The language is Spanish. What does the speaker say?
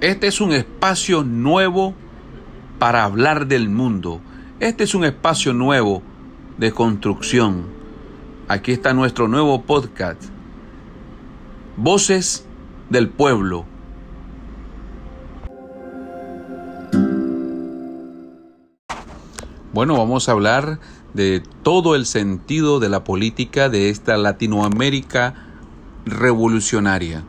Este es un espacio nuevo para hablar del mundo. Este es un espacio nuevo de construcción. Aquí está nuestro nuevo podcast. Voces del pueblo. Bueno, vamos a hablar de todo el sentido de la política de esta Latinoamérica revolucionaria.